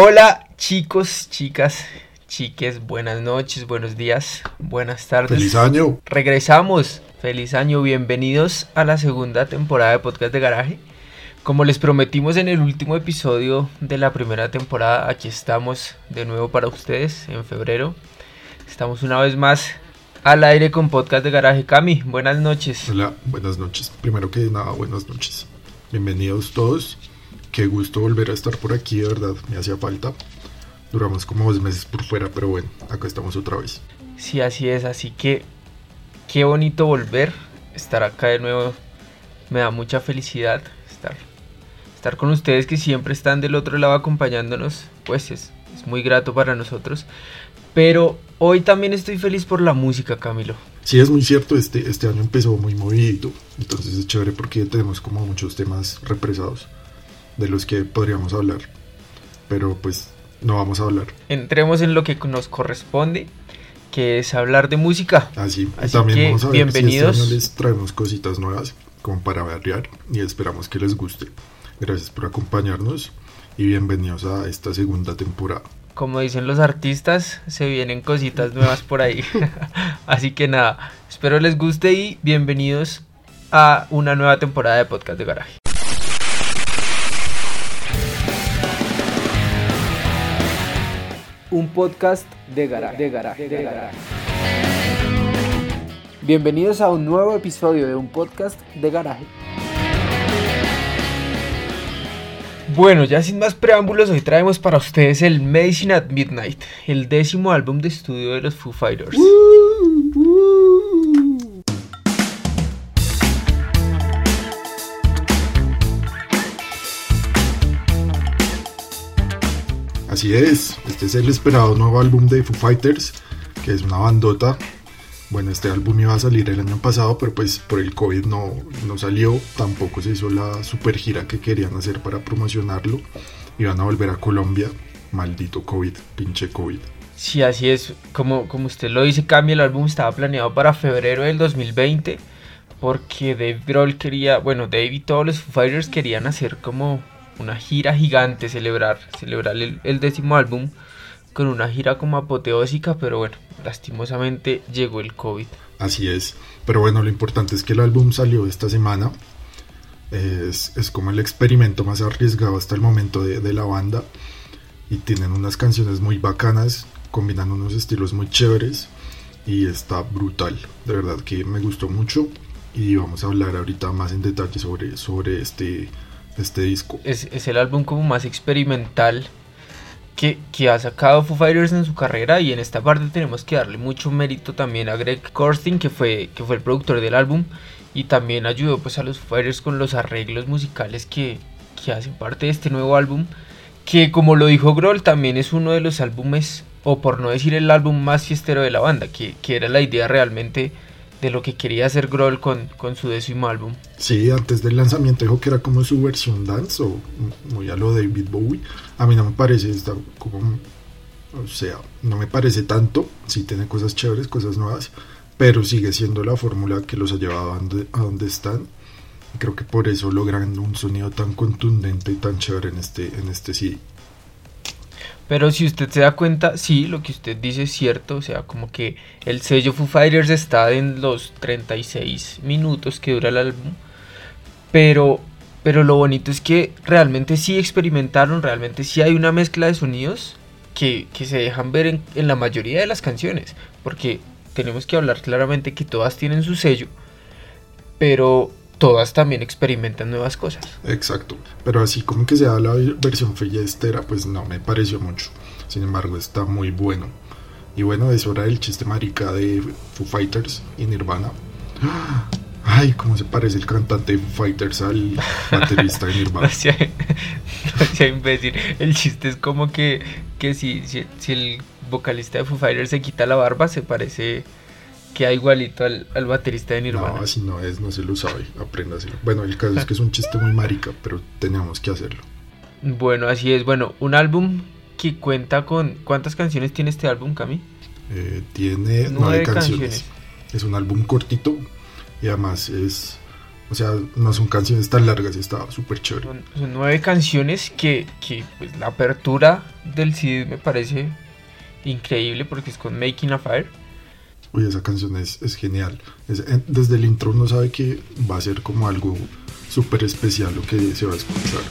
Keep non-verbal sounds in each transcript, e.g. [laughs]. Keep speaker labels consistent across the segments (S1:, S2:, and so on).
S1: Hola chicos, chicas, chiques, buenas noches, buenos días, buenas tardes.
S2: Feliz año.
S1: Regresamos, feliz año, bienvenidos a la segunda temporada de Podcast de Garaje. Como les prometimos en el último episodio de la primera temporada, aquí estamos de nuevo para ustedes en febrero. Estamos una vez más al aire con Podcast de Garaje. Cami, buenas noches.
S2: Hola, buenas noches. Primero que nada, buenas noches. Bienvenidos todos. Qué gusto volver a estar por aquí, de verdad, me hacía falta. Duramos como dos meses por fuera, pero bueno, acá estamos otra vez.
S1: Sí, así es, así que qué bonito volver, estar acá de nuevo. Me da mucha felicidad estar, estar con ustedes que siempre están del otro lado acompañándonos, pues es, es muy grato para nosotros. Pero hoy también estoy feliz por la música, Camilo.
S2: Sí, es muy cierto, este, este año empezó muy movido, entonces es chévere porque tenemos como muchos temas represados de los que podríamos hablar, pero pues no vamos a hablar.
S1: Entremos en lo que nos corresponde, que es hablar de música.
S2: Así,
S1: Así
S2: también
S1: que,
S2: vamos a ver
S1: bienvenidos.
S2: si este año les traemos cositas nuevas como para variar y esperamos que les guste. Gracias por acompañarnos y bienvenidos a esta segunda temporada.
S1: Como dicen los artistas, se vienen cositas nuevas por ahí. [laughs] Así que nada, espero les guste y bienvenidos a una nueva temporada de Podcast de Garaje. Un podcast de garaje. De garaje, de garaje. Bienvenidos a un nuevo episodio de un podcast de garaje. Bueno, ya sin más preámbulos, hoy traemos para ustedes el Medicine at Midnight, el décimo álbum de estudio de los Foo Fighters.
S2: Así es, este es el esperado nuevo álbum de Foo Fighters, que es una bandota. Bueno, este álbum iba a salir el año pasado, pero pues por el COVID no, no salió. Tampoco se hizo la super gira que querían hacer para promocionarlo. Iban a volver a Colombia. Maldito COVID, pinche COVID.
S1: Sí, así es. Como, como usted lo dice, Cami, el álbum estaba planeado para febrero del 2020. Porque Dave Grohl quería, bueno, Dave y todos los Foo Fighters querían hacer como una gira gigante, celebrar, celebrar el, el décimo álbum con una gira como apoteósica, pero bueno, lastimosamente llegó el COVID.
S2: Así es. Pero bueno, lo importante es que el álbum salió esta semana. Es, es como el experimento más arriesgado hasta el momento de, de la banda. Y tienen unas canciones muy bacanas, combinan unos estilos muy chéveres. Y está brutal. De verdad que me gustó mucho. Y vamos a hablar ahorita más en detalle sobre, sobre este, este disco.
S1: Es, es el álbum como más experimental que, que, ha sacado Foo Fighters en su carrera y en esta parte tenemos que darle mucho mérito también a Greg Korstin que fue, que fue el productor del álbum y también ayudó pues a los Foo Fighters con los arreglos musicales que, que hacen parte de este nuevo álbum que como lo dijo Grohl también es uno de los álbumes o por no decir el álbum más fiestero de la banda que, que era la idea realmente de lo que quería hacer Grohl con, con su décimo álbum.
S2: Sí, antes del lanzamiento dijo que era como su versión dance o muy a lo David Bowie. A mí no me parece, está como, o sea, no me parece tanto. Sí tiene cosas chéveres, cosas nuevas, pero sigue siendo la fórmula que los ha llevado a donde, a donde están. Creo que por eso logran un sonido tan contundente y tan chévere en este, en este CD.
S1: Pero si usted se da cuenta, sí, lo que usted dice es cierto, o sea, como que el sello Foo Fighters está en los 36 minutos que dura el álbum, pero, pero lo bonito es que realmente sí experimentaron, realmente sí hay una mezcla de sonidos que, que se dejan ver en, en la mayoría de las canciones, porque tenemos que hablar claramente que todas tienen su sello, pero todas también experimentan nuevas cosas.
S2: Exacto, pero así como que sea la versión fiestera, pues no me pareció mucho. Sin embargo, está muy bueno. Y bueno, es hora del chiste marica de Foo Fighters y Nirvana. [gasps] Ay, cómo se parece el cantante de Foo Fighters al [laughs] baterista de Nirvana.
S1: no, sea, no sea imbécil. El chiste es como que, que si, si, si el vocalista de Foo Fighters se quita la barba, se parece queda igualito al, al, baterista de Nirvana.
S2: No, así no es, no se lo sabe, apréndaselo. Bueno, el caso es que es un chiste muy marica, pero tenemos que hacerlo.
S1: Bueno, así es. Bueno, un álbum que cuenta con... ¿Cuántas canciones tiene este álbum, Cami?
S2: Eh, tiene nueve, nueve canciones. canciones. Es un álbum cortito y además es O sea, no son canciones tan largas estaba súper chévere.
S1: Son, son nueve canciones que, que, pues, la apertura del CD me parece increíble porque es con Making a Fire.
S2: Uy, esa canción es, es genial. En- desde el intro uno sabe que va a ser como algo súper especial lo que se va a escuchar.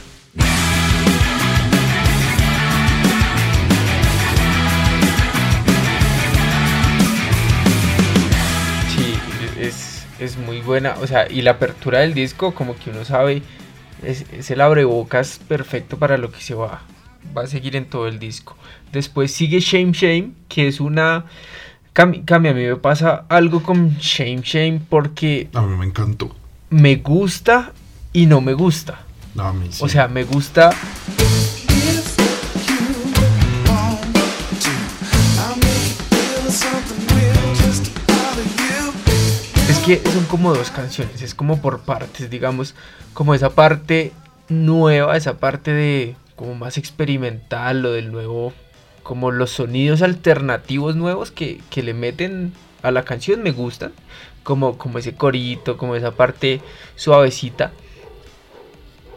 S1: Sí, es, es muy buena. O sea, y la apertura del disco, como que uno sabe, es, es el abrebocas perfecto para lo que se va, va a seguir en todo el disco. Después sigue Shame Shame, que es una... Cami, Cami, a mí me pasa algo con Shame Shame porque
S2: A mí me encantó.
S1: me gusta y no me gusta.
S2: No, a mí sí.
S1: O sea, me gusta Es que son como dos canciones, es como por partes, digamos, como esa parte nueva, esa parte de como más experimental, lo del nuevo, como los sonidos alternativos nuevos que, que le meten a la canción me gustan, como, como ese corito, como esa parte suavecita,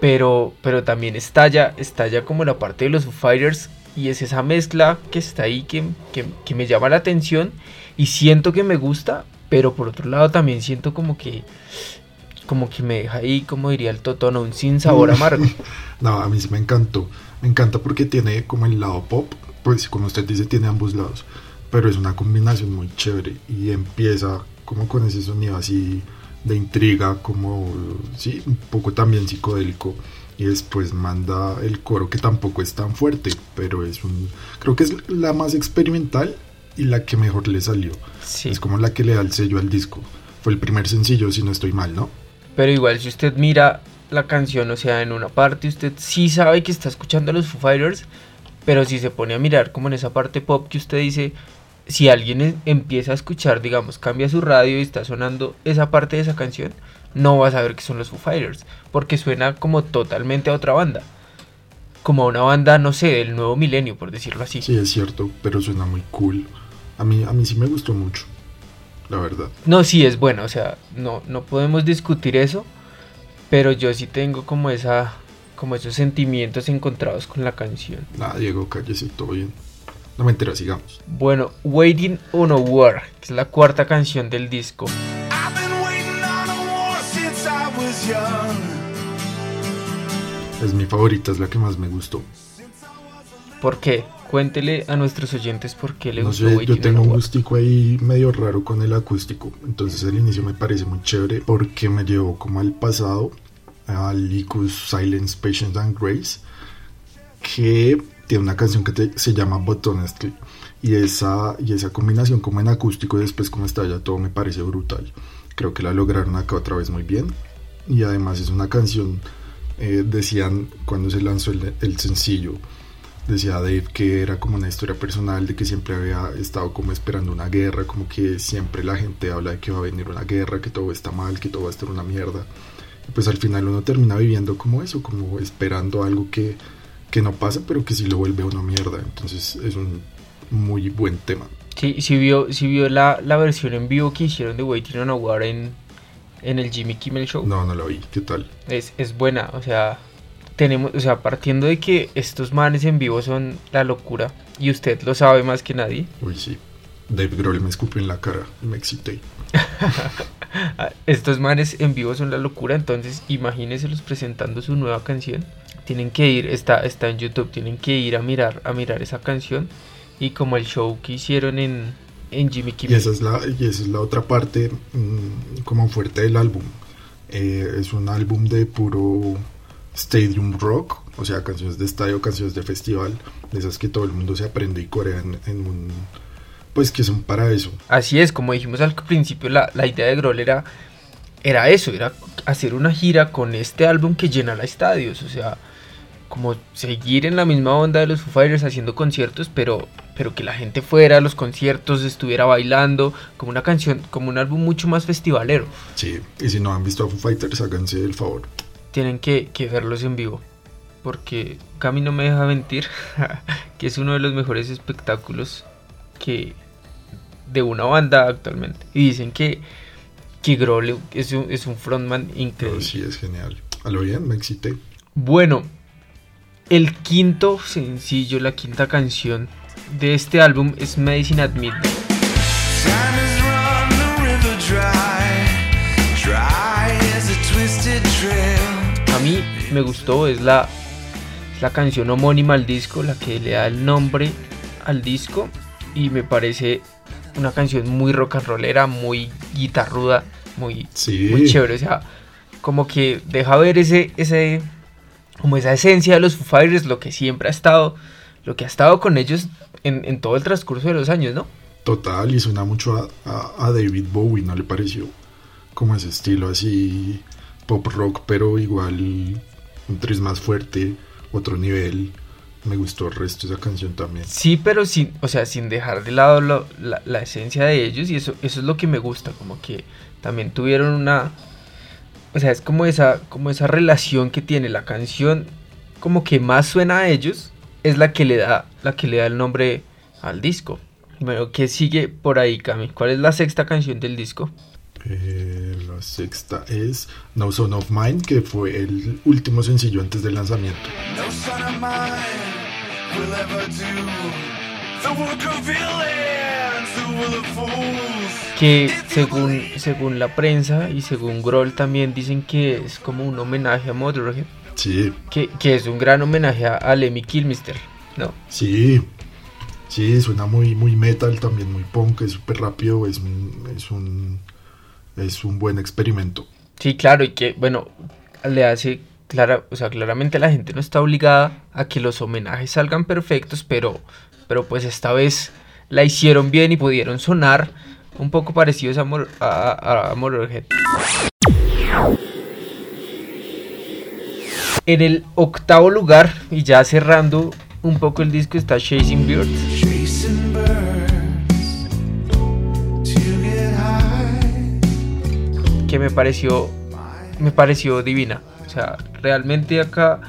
S1: pero, pero también estalla, estalla como la parte de los Fighters y es esa mezcla que está ahí que, que, que me llama la atención y siento que me gusta, pero por otro lado también siento como que como que me deja ahí, como diría el Totono, un sin sabor amargo. [laughs]
S2: No, a mí sí me encantó. Me encanta porque tiene como el lado pop, pues como usted dice, tiene ambos lados. Pero es una combinación muy chévere y empieza como con ese sonido así de intriga, como, sí, un poco también psicodélico. Y después manda el coro que tampoco es tan fuerte, pero es un... Creo que es la más experimental y la que mejor le salió.
S1: Sí,
S2: Es como la que le da el sello al disco. Fue el primer sencillo, si no estoy mal, ¿no?
S1: pero igual si usted mira la canción, o sea, en una parte usted sí sabe que está escuchando a los Foo Fighters, pero si se pone a mirar como en esa parte pop que usted dice, si alguien em- empieza a escuchar, digamos, cambia su radio y está sonando esa parte de esa canción, no va a saber que son los Foo Fighters, porque suena como totalmente a otra banda. Como a una banda, no sé, del nuevo milenio, por decirlo así.
S2: Sí, es cierto, pero suena muy cool. A mí, a mí sí me gustó mucho, la verdad.
S1: No, sí es bueno, o sea, no, no podemos discutir eso, pero yo sí tengo como esa, como esos sentimientos encontrados con la canción.
S2: Nada, Diego, cállese, todo bien. No me entero, sigamos.
S1: Bueno, Waiting on a War, que es la cuarta canción del disco.
S3: I've been waiting on a war since I was young.
S2: Es mi favorita, es la que más me gustó.
S1: ¿Por qué? Cuéntele a nuestros oyentes por qué le
S2: No
S1: gustó
S2: sé,
S1: Waiting
S2: yo tengo
S1: on a
S2: un gustico ahí medio raro con el acústico. Entonces el inicio me parece muy chévere porque me llevó como al pasado, al Icus Silence, Patience and Grace, que tiene una canción que te- se llama But Honestly. Y esa, y esa combinación como en acústico y después como está ya todo me parece brutal. Creo que la lograron acá otra vez muy bien. Y además es una canción, eh, decían cuando se lanzó el, el sencillo, decía Dave que era como una historia personal de que siempre había estado como esperando una guerra, como que siempre la gente habla de que va a venir una guerra, que todo está mal, que todo va a estar una mierda. Pues al final uno termina viviendo como eso, como esperando algo que, que no pasa, pero que sí lo vuelve una mierda. Entonces es un muy buen tema.
S1: Sí, sí vio, sí vio la, la versión en vivo que hicieron de Waiting on a War en, en el Jimmy Kimmel Show.
S2: No, no la vi, ¿qué tal?
S1: Es, es buena, o sea, tenemos, o sea, partiendo de que estos manes en vivo son la locura, y usted lo sabe más que nadie,
S2: Uy, sí. Dave Grohl me escupió en la cara y me excité. [laughs]
S1: estos manes en vivo son la locura, entonces imagínenselos presentando su nueva canción. Tienen que ir, está, está en YouTube, tienen que ir a mirar, a mirar esa canción. Y como el show que hicieron en, en Jimmy
S2: Y
S1: Kimmel.
S2: esa es la, y esa es la otra parte mm, como fuerte del álbum. Eh, es un álbum de puro stadium rock, o sea, canciones de estadio, canciones de festival, de esas que todo el mundo se aprende y corea en, en un... Pues que son para eso.
S1: Así es, como dijimos al principio, la, la idea de Grohl era, era eso, era hacer una gira con este álbum que llenara estadios, o sea, como seguir en la misma onda de los Foo Fighters haciendo conciertos, pero, pero que la gente fuera a los conciertos, estuviera bailando, como una canción, como un álbum mucho más festivalero.
S2: Sí, y si no han visto a Foo Fighters, háganse el favor.
S1: Tienen que, que verlos en vivo, porque Cami no me deja mentir, [laughs] que es uno de los mejores espectáculos que de una banda actualmente. Y dicen que que Grohl es un, es un frontman
S2: Pero
S1: increíble.
S2: sí, es genial. A lo bien, me excité.
S1: Bueno, el quinto sencillo, la quinta canción de este álbum es Medicine at Midnight.
S3: A
S1: mí me gustó, es la, la canción homónima al disco, la que le da el nombre al disco y me parece una canción muy rock and rollera, muy guitarruda, muy,
S2: Sí.
S1: muy chévere, o sea, como que deja ver ese, ese, como esa esencia de los Foo Fighters, lo que siempre ha estado, lo que ha estado con ellos en, en todo el transcurso de los años, ¿no?
S2: Total, y suena mucho a, a- a David Bowie, ¿no le pareció? Como ese estilo así pop rock, pero igual un tris más fuerte, otro nivel. Me gustó el resto de esa canción también.
S1: Sí, pero sin, o sea, sin dejar de lado lo- la, la esencia de ellos y eso, eso es lo que me gusta, como que también tuvieron una, o sea, es como esa, como esa relación que tiene la canción, como que más suena a ellos, es la que le da, la que le da el nombre al disco. Bueno, ¿qué sigue por ahí, Cami? ¿Cuál es la sexta canción del disco?
S2: Eh, la sexta es No Son of Mine, que fue el último sencillo antes del lanzamiento.
S3: No son of mine will ever do the work of villains who will fools.
S1: Que según, según la prensa y según Grohl también dicen que es como un homenaje a Motorhead.
S2: Sí,
S1: que, que es un gran homenaje a, Lemmy Kilmister, ¿no?
S2: sí, sí, suena muy, muy metal, también muy punk, es súper rápido, es un, es un, es un buen experimento.
S1: Sí, claro, y que, bueno, le hace, clara, o sea, claramente la gente no está obligada a que los homenajes salgan perfectos, pero, pero pues esta vez la hicieron bien y pudieron sonar un poco parecidos a, Mor- a, a-. En el octavo lugar, y ya cerrando un poco el disco, está Chasing Birds. Que me pareció me pareció divina. O sea, realmente acá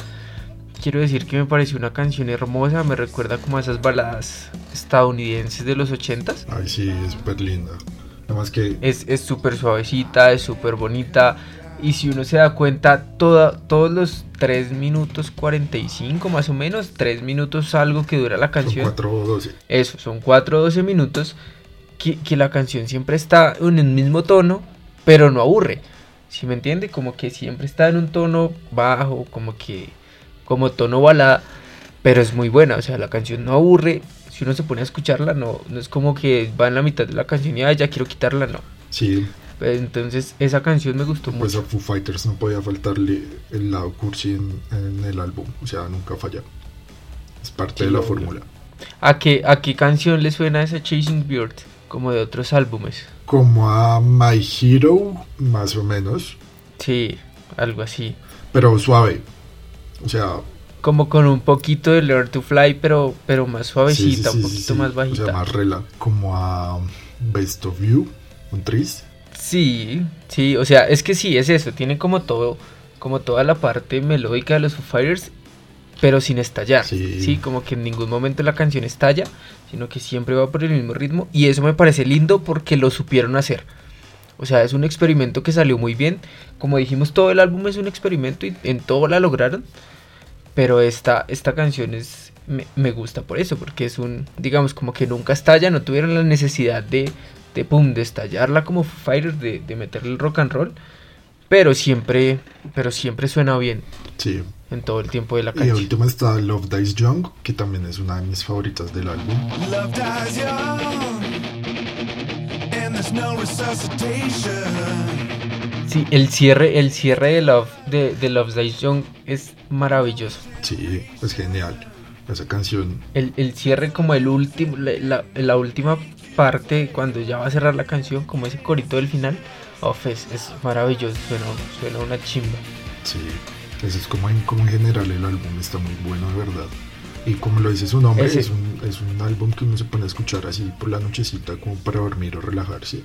S1: quiero decir que me pareció una canción hermosa, me recuerda como a esas baladas estadounidenses de los ochentas.
S2: Ay, sí, es súper linda. Además que
S1: Es es súper suavecita, es súper bonita. Y si uno se da cuenta, toda, todos los 3 minutos 45 más o menos, 3 minutos algo que dura la
S2: son
S1: canción.
S2: 4 o 12.
S1: Eso, son 4 o 12 minutos que, que la canción siempre está en el mismo tono, pero no aburre. ¿Sí me entiende? Como que siempre está en un tono bajo, como que como tono balada, pero es muy buena, o sea, la canción no aburre. Si uno se pone a escucharla, no, no es como que va en la mitad de la canción y "Ay, ya quiero quitarla, no.
S2: Sí,
S1: Entonces, esa canción me gustó
S2: pues
S1: mucho.
S2: a Foo Fighters no podía faltarle el lado cursi en, en el álbum. O sea, nunca falla. Es parte
S1: Sí,
S2: de la fórmula.
S1: ¿A qué, ¿A qué canción le suena esa Chasing Bird? Como de otros álbumes.
S2: Como a My Hero, más o menos.
S1: Sí, algo así.
S2: Pero suave. O sea,
S1: como con un poquito de Learn to Fly, pero, pero más
S2: sí,
S1: suavecita,
S2: sí,
S1: un poquito más
S2: O
S1: bajita.
S2: sea, más rela. Como a Best of You, un tris.
S1: Sí, sí, o sea, es que sí, es eso, tiene como todo, como toda la parte melódica de los Foo Fighters, pero sin estallar.
S2: Sí.
S1: Sí. como que en ningún momento la canción estalla, sino que siempre va por el mismo ritmo y eso me parece lindo porque lo supieron hacer. O sea, es un experimento que salió muy bien. Como dijimos, todo el álbum es un experimento y en todo la lograron. Pero esta, esta canción es, me, me gusta por eso, porque es un, digamos, como que nunca estalla, no tuvieron la necesidad de, de pum, de estallarla como Fighters, de, de meterle el rock and roll. Pero siempre, pero siempre suena bien
S2: Sí.
S1: en todo el tiempo de la
S2: Y de
S1: canción.
S2: última está Love Dies Young, que también es una de mis favoritas del álbum.
S3: Love dies young, and there's no resuscitation.
S1: Sí, el cierre, el cierre de Love, de, de Love Dies Young es maravilloso.
S2: Sí, es genial. Esa canción,
S1: El, el cierre como el último, la, la- la última parte, cuando ya va a cerrar la canción, como ese corito del final, uf, es, es maravilloso, suena, suena una chimba.
S2: sí. Eso es como en, como en general el álbum está muy bueno, de verdad. Y como lo dice su nombre,
S1: Ese-
S2: es un, es un álbum que uno se pone a escuchar así por la nochecita como para dormir o relajarse.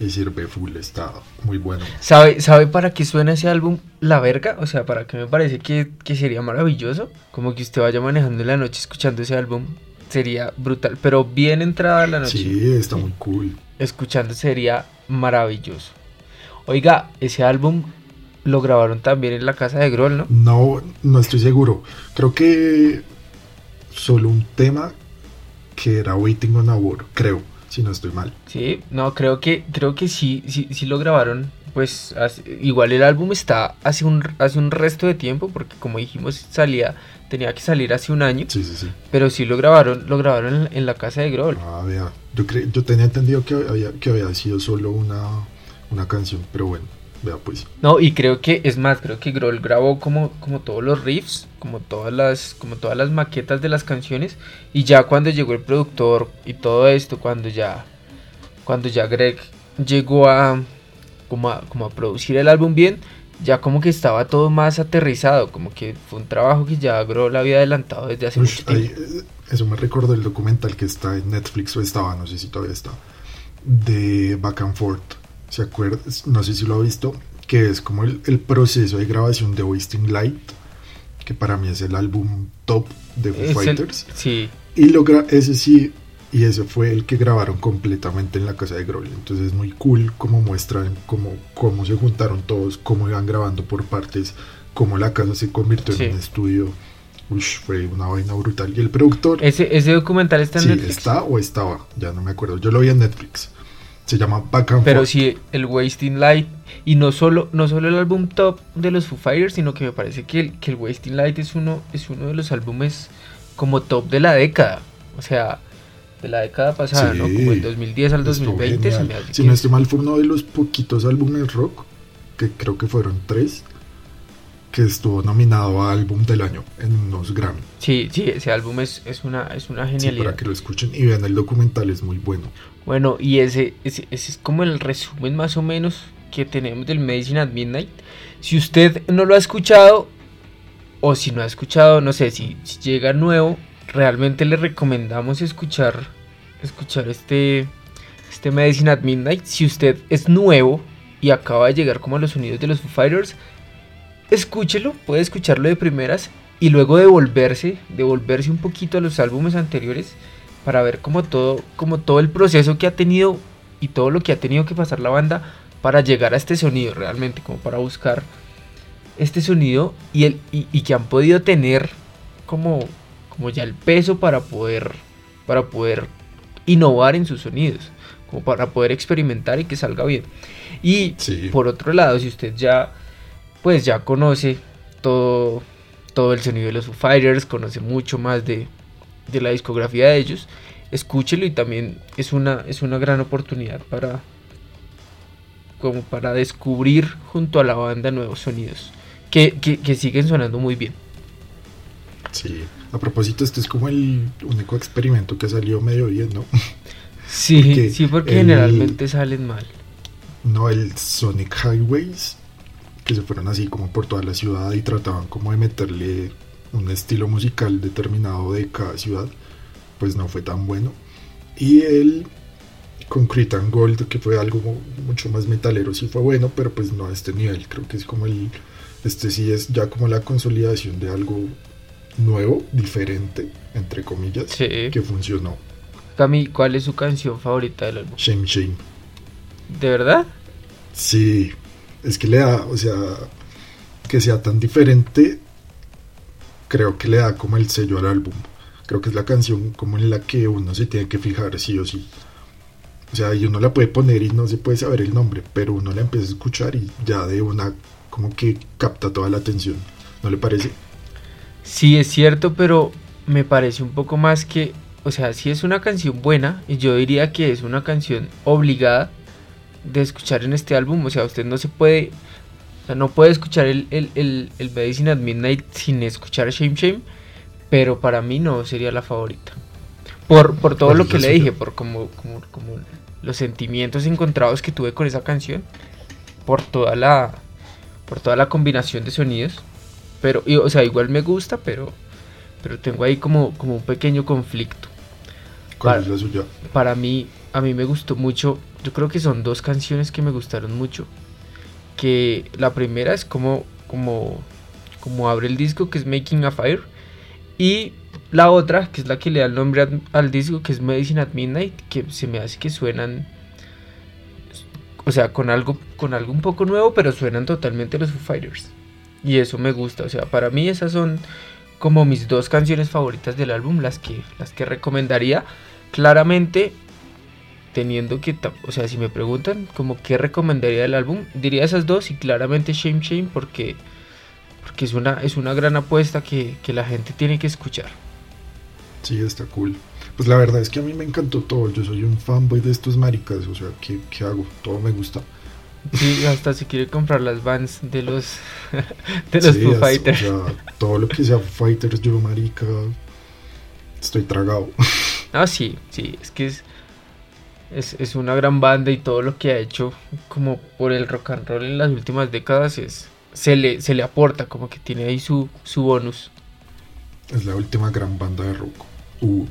S2: Y sirve full, está muy bueno.
S1: ¿Sabe, ¿Sabe para qué suena ese álbum La Verga? O sea, para qué me parece que, que sería maravilloso. Como que usted vaya manejando en la noche escuchando ese álbum. Sería brutal. Pero bien entrada la noche.
S2: Sí, está muy cool.
S1: Escuchando sería maravilloso. Oiga, ese álbum lo grabaron también en la casa de Grohl, ¿no?
S2: No, no estoy seguro. Creo que solo un tema que era Waiting on a War, creo, si no estoy mal.
S1: Sí, no, creo que, creo que sí, sí, sí lo grabaron. Pues hace- igual el álbum está hace un, hace un resto de tiempo, porque como dijimos, salía, tenía que salir hace un año.
S2: Sí, sí, sí.
S1: Pero sí lo grabaron, lo grabaron en, en la casa de Grohl.
S2: Ah, vea. Yo, cre- yo tenía entendido que había, que había sido solo una, una canción, pero bueno, vea pues.
S1: No, y creo que, es más, creo que Grohl grabó como, como todos los riffs, como todas las, como todas las maquetas de las canciones, y ya cuando llegó el productor y todo esto, cuando ya, cuando ya Greg llegó a como a, como a producir el álbum bien, ya como que estaba todo más aterrizado, como que fue un trabajo que ya Grohl había adelantado desde hace mucho tiempo.
S2: eh, eso me recordó el documental que está en Netflix o estaba, no sé si todavía está, de Back and Forth. ¿Se acuerda? No sé si lo ha visto, que es como el, el proceso de grabación de Wasting Light, que para mí es el álbum top de Foo
S1: el-
S2: Fighters.
S1: sí,
S2: Y lo ese sí, y ese fue el que grabaron completamente en la casa de Grohl. Entonces es muy cool como muestran cómo, cómo se juntaron todos, cómo iban grabando por partes, cómo la casa se convirtió
S1: Sí.
S2: en un estudio. Ush, fue una vaina brutal. Y el productor,
S1: ese, ese documental está en
S2: sí,
S1: Netflix.
S2: está o estaba, ya no me acuerdo. Yo lo vi en Netflix. Se llama Back and
S1: Pero
S2: Forth.
S1: sí, el Wasting Light, y no solo, no solo el álbum top de los Foo Fighters, sino que me parece que el, que el Wasting Light es uno, es uno de los álbumes como top de la década. O sea, de la década pasada, ¿no? Como el 2010 al
S2: Estuvo
S1: 2020. se me hace
S2: Si
S1: que-
S2: no estoy mal, fue uno de los poquitos álbumes rock, que creo que fueron tres, que estuvo nominado a álbum del año en unos Grammy.
S1: sí, sí, ese álbum es, es, una, es una
S2: Sí,
S1: genialidad.
S2: para que lo escuchen y vean el documental, es muy bueno.
S1: Bueno, y ese, ese, ese es como el resumen más o menos que tenemos del Medicine at Midnight. Si usted no lo ha escuchado, o si no ha escuchado, no sé, si, si llega nuevo, realmente le recomendamos escuchar, escuchar este, este Medicine at Midnight. Si usted es nuevo y acaba de llegar como a los sonidos de los Foo Fighters, escúchelo, puede escucharlo de primeras y luego devolverse, devolverse un poquito a los álbumes anteriores para ver como todo, como todo el proceso que ha tenido y todo lo que ha tenido que pasar la banda para llegar a este sonido realmente, como para buscar este sonido y, el, y, y que han podido tener como, como ya el peso para poder, para poder innovar en sus sonidos, como para poder experimentar y que salga bien. Y
S2: Sí.
S1: por otro lado, si usted ya, pues ya conoce todo, todo el sonido de los Foo Fighters, conoce mucho más de, de la discografía de ellos, escúchelo y también es una, es una gran oportunidad para, como para descubrir junto a la banda nuevos sonidos que, que, que siguen sonando muy bien.
S2: Sí. A propósito, este es como el único experimento que salió medio bien, ¿no?
S1: Sí, [laughs]
S2: Porque
S1: sí, porque
S2: el-
S1: generalmente salen mal.
S2: No el Sonic Highways, que se fueron así como por toda la ciudad y trataban como de meterle un estilo musical determinado de cada ciudad, pues no fue tan bueno. Y el Concrete and Gold, que fue algo mu- mucho más metalero, sí fue bueno, pero pues no a este nivel. Creo que es como el. Este sí es ya como la consolidación de algo nuevo, diferente, entre comillas,
S1: Sí.
S2: que funcionó.
S1: Cami, ¿cuál es su canción favorita del álbum?
S2: Shame Shame.
S1: ¿De verdad?
S2: Sí, es que le da, o sea, que sea tan diferente, creo que le da como el sello al álbum. Creo que es la canción como en la que uno se tiene que fijar sí o sí. O sea, y uno la puede poner y no se puede saber el nombre, pero uno la empieza a escuchar y ya de una como que capta toda la atención. ¿No le parece?
S1: Sí, es cierto, pero me parece un poco más que, o sea, sí es una canción buena, y yo diría que es una canción obligada de escuchar en este álbum, o sea, usted no se puede, o sea, no puede escuchar el, el, el, el Medicine at Midnight sin escuchar Shame Shame, pero para mí no sería la favorita. Por, por todo
S2: ¿Cuál
S1: lo que le dije, por como, como, como los sentimientos encontrados que tuve con esa canción, por toda la, por toda la combinación de sonidos. Pero, y, o sea, igual me gusta, pero, pero tengo ahí como, como un pequeño conflicto.
S2: ¿Cuál
S1: Para-
S2: es la suya?
S1: Para mí, a mí me gustó mucho, yo creo que son dos canciones que me gustaron mucho. Que la primera es como, como, como abre el disco, que es Making a Fire. Y la otra, que es la que le da el nombre al, disco, que es Medicine at Midnight, que se me hace que suenan o sea, con algo, con algo un poco nuevo, pero suenan totalmente los Foo Fighters. Y eso me gusta, o sea, para mí esas son como mis dos canciones favoritas del álbum, las que, las que recomendaría. Claramente, teniendo que, o sea, si me preguntan como qué recomendaría del álbum, diría esas dos y claramente Shame Shame porque, porque es, una, es una gran apuesta que, que la gente tiene que escuchar.
S2: Sí, está cool. Pues la verdad es que a mí me encantó todo. Yo soy un fanboy de estos maricas. O sea, ¿qué, qué hago? Todo me gusta.
S1: Sí, hasta se quiere comprar las vans de los, [laughs] de los
S2: Sí,
S1: Foo Fighters.
S2: O sea, todo lo que sea Foo Fighters, yo, marica, estoy tragado. [laughs]
S1: Ah, sí, sí, es que es, es, es una gran banda y todo lo que ha hecho como por el rock and roll en las últimas décadas es se le, se le aporta, como que tiene ahí su, su bonus.
S2: Es la última gran banda de rock. Uh,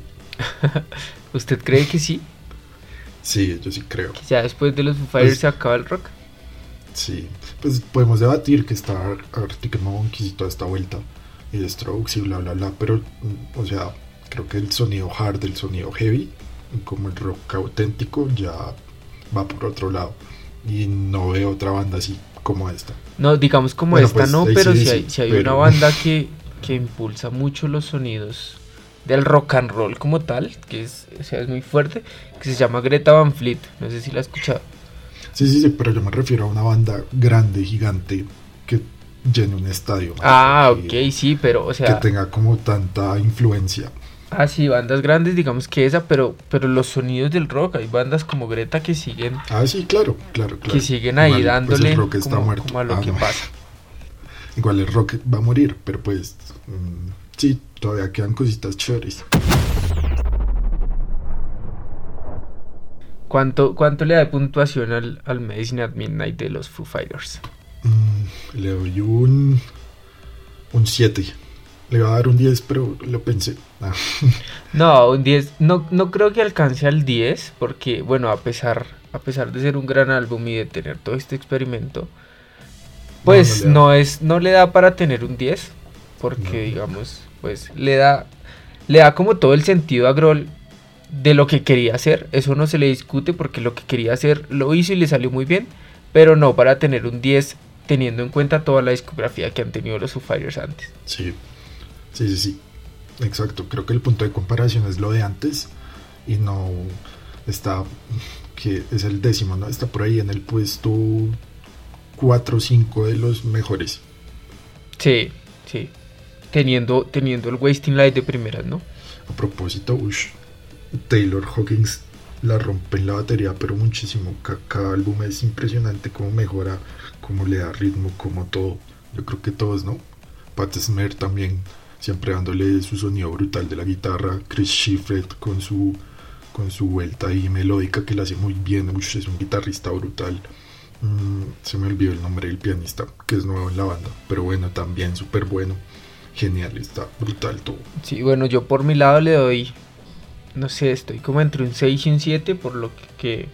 S2: [laughs]
S1: ¿Usted cree que sí?
S2: sí, yo sí creo.
S1: Que ya después de los Foo Fighters
S2: Pues-
S1: se acaba el rock.
S2: Sí. Pues podemos debatir que está Arctic Monkeys y toda esta vuelta. Y Strokes y bla, bla, bla. Pero, mm, o sea, creo que el sonido hard, el sonido heavy, como el rock auténtico, ya va por otro lado. Y no veo otra banda así como esta.
S1: No, digamos como
S2: Bueno,
S1: esta
S2: pues,
S1: no, pero
S2: sí,
S1: si hay, si hay
S2: pero-
S1: una banda que, que impulsa mucho los sonidos del rock and roll como tal, que es, o sea, es muy fuerte, que se llama Greta Van Fleet. No sé si la has escuchado.
S2: Sí, sí, sí, pero yo me refiero a una banda grande, gigante, que llene un estadio.
S1: Ah,
S2: que-
S1: ok, sí, pero, o sea...
S2: Que tenga como tanta influencia.
S1: Ah, sí, bandas grandes, digamos que esa, pero, pero los sonidos del rock, hay bandas como Greta que siguen,
S2: Ah, sí, claro, claro, claro.
S1: que siguen ahí
S2: Igual, pues,
S1: dándole
S2: el rock está
S1: como,
S2: muerto.
S1: como a lo
S2: Ah,
S1: que
S2: no.
S1: pasa. [laughs]
S2: Igual el rock va a morir, pero pues mm, sí, todavía quedan cositas chéveres.
S1: ¿Cuánto, ¿Cuánto le da de puntuación al, al Medicine at Midnight de los Foo Fighters?
S2: Mm, le doy un un 7. Le iba a dar un 10, pero lo pensé. Ah, [laughs]
S1: No, un 10, no, no creo que alcance al 10, porque bueno, a pesar, a pesar de ser un gran álbum y de tener todo este experimento, pues
S2: no le da.
S1: no, es, no le da para tener un 10, porque
S2: No.
S1: digamos, pues le da, le da como todo el sentido a Grohl de lo que quería hacer, eso no se le discute porque lo que quería hacer lo hizo y le salió muy bien, pero no para tener un 10 teniendo en cuenta toda la discografía que han tenido los Foo Fighters antes.
S2: sí, sí, sí, sí. Exacto, creo que el punto de comparación es lo de antes y no está, que es el décimo, ¿no? Está por ahí en el puesto 4 o 5 de los mejores.
S1: Sí, sí. Teniendo, teniendo el Wasting Light de primeras, ¿no?
S2: A propósito, ush, Taylor Hawkins la rompe en la batería, pero muchísimo. Ca- Cada, álbum es impresionante cómo mejora, cómo le da ritmo, como todo. Yo creo que todos, ¿no? Pat Smear también, siempre dándole su sonido brutal de la guitarra. Chris Shiflett con su, con su vuelta ahí melódica que la hace muy bien. Es un guitarrista brutal. Mm, se me olvidó el nombre del pianista, que es nuevo en la banda, pero bueno, también súper bueno. Genial, está brutal todo.
S1: Sí, bueno, yo por mi lado le doy, no sé, estoy como entre un 6 y un 7, por lo que-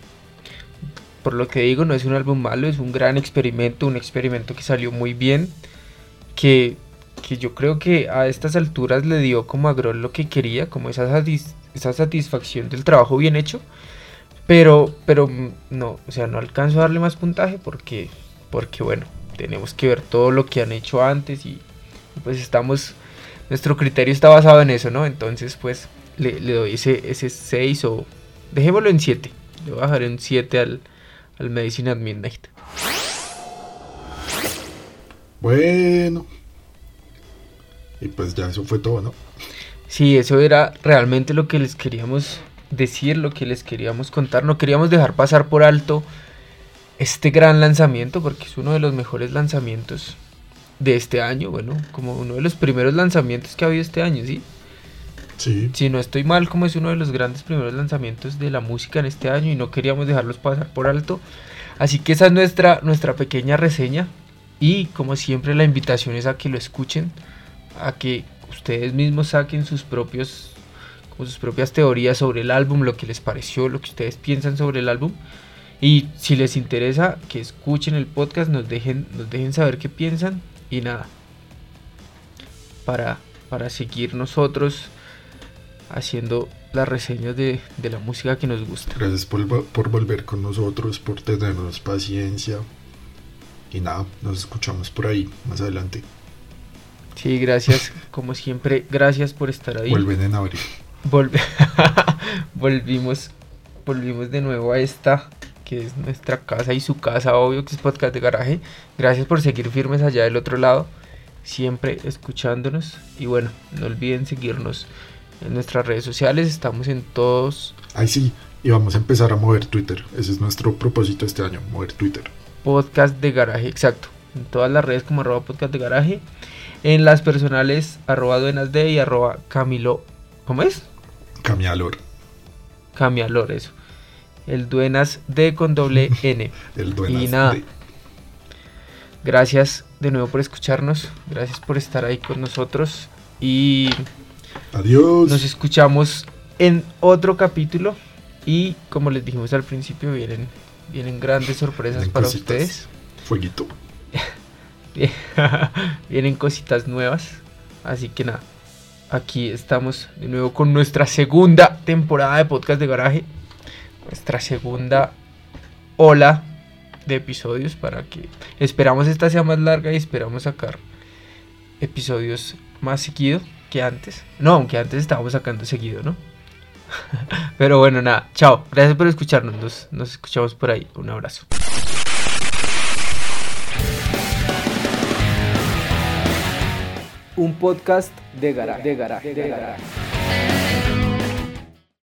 S1: por lo que digo, no es un álbum malo, es un gran experimento, un experimento que salió muy bien, que, que yo creo que a estas alturas le dio como a Grohl lo que quería, como esa, esa satisfacción del trabajo bien hecho, pero, pero mm, no, o sea, no alcanzo a darle más puntaje porque, porque bueno, tenemos que ver todo lo que han hecho antes y pues estamos nuestro criterio está basado en eso, ¿no? Entonces, pues le, doy ese, ese 6 o dejémoslo en 7. Le voy a bajar en 7 al, al Medicine at Midnight.
S2: Bueno. Y pues ya eso fue todo, ¿no?
S1: Sí, eso era realmente lo que les queríamos decir, lo que les queríamos contar. No queríamos dejar pasar por alto este gran lanzamiento porque es uno de los mejores lanzamientos de este año. Bueno, como uno de los primeros lanzamientos que ha habido este año, ¿sí?
S2: Sí.
S1: si no estoy mal, como es uno de los grandes primeros lanzamientos de la música en este año y no queríamos dejarlos pasar por alto. Así que esa es nuestra, nuestra pequeña reseña y como siempre la invitación es a que lo escuchen, a que ustedes mismos saquen sus propios como sus propias teorías sobre el álbum, lo que les pareció, lo que ustedes piensan sobre el álbum. Y si les interesa, que escuchen el podcast, nos dejen, nos dejen saber qué piensan y nada. Para, para seguir nosotros haciendo las reseñas de, de la música que nos gusta.
S2: Gracias por, por volver con nosotros, por tenernos paciencia. Y nada, nos escuchamos por ahí más adelante.
S1: Sí, gracias, [laughs] como siempre, gracias por estar ahí.
S2: Vuelven en abril.
S1: Volve- [laughs] volvimos, volvimos de nuevo a esta, que es nuestra casa y su casa, obvio, que es podcast de garaje. Gracias por seguir firmes allá del otro lado, siempre escuchándonos. Y bueno, no olviden seguirnos en nuestras redes sociales, estamos en todos
S2: Ahí sí, y vamos a empezar a mover Twitter. Ese es nuestro propósito este año, mover Twitter.
S1: podcast de garaje, exacto. En todas las redes como arroba podcast de garaje. En las personales arroba duenas de y arroba camilo. ¿Cómo es?
S2: Camialor,
S1: Camialor, eso. El duenas de con doble [laughs] N.
S2: el dueño.
S1: Y nada. Gracias de nuevo por escucharnos. Gracias por estar ahí con nosotros. Y
S2: Adiós.
S1: nos escuchamos en otro capítulo. Y como les dijimos al principio, vienen, vienen grandes sorpresas para
S2: cositas.
S1: ustedes.
S2: Fueguito. [laughs]
S1: vienen cositas nuevas. Así que nada. Aquí estamos de nuevo con nuestra segunda temporada de podcast de garaje. Nuestra segunda ola de episodios para que esperamos esta sea más larga y esperamos sacar episodios más seguido que antes. No, aunque antes estábamos sacando seguido, ¿no? [laughs] Pero bueno, nada, chao. Gracias por escucharnos. Nos, nos escuchamos por ahí. Un abrazo. Un podcast de garaje. De garaje. De garaje.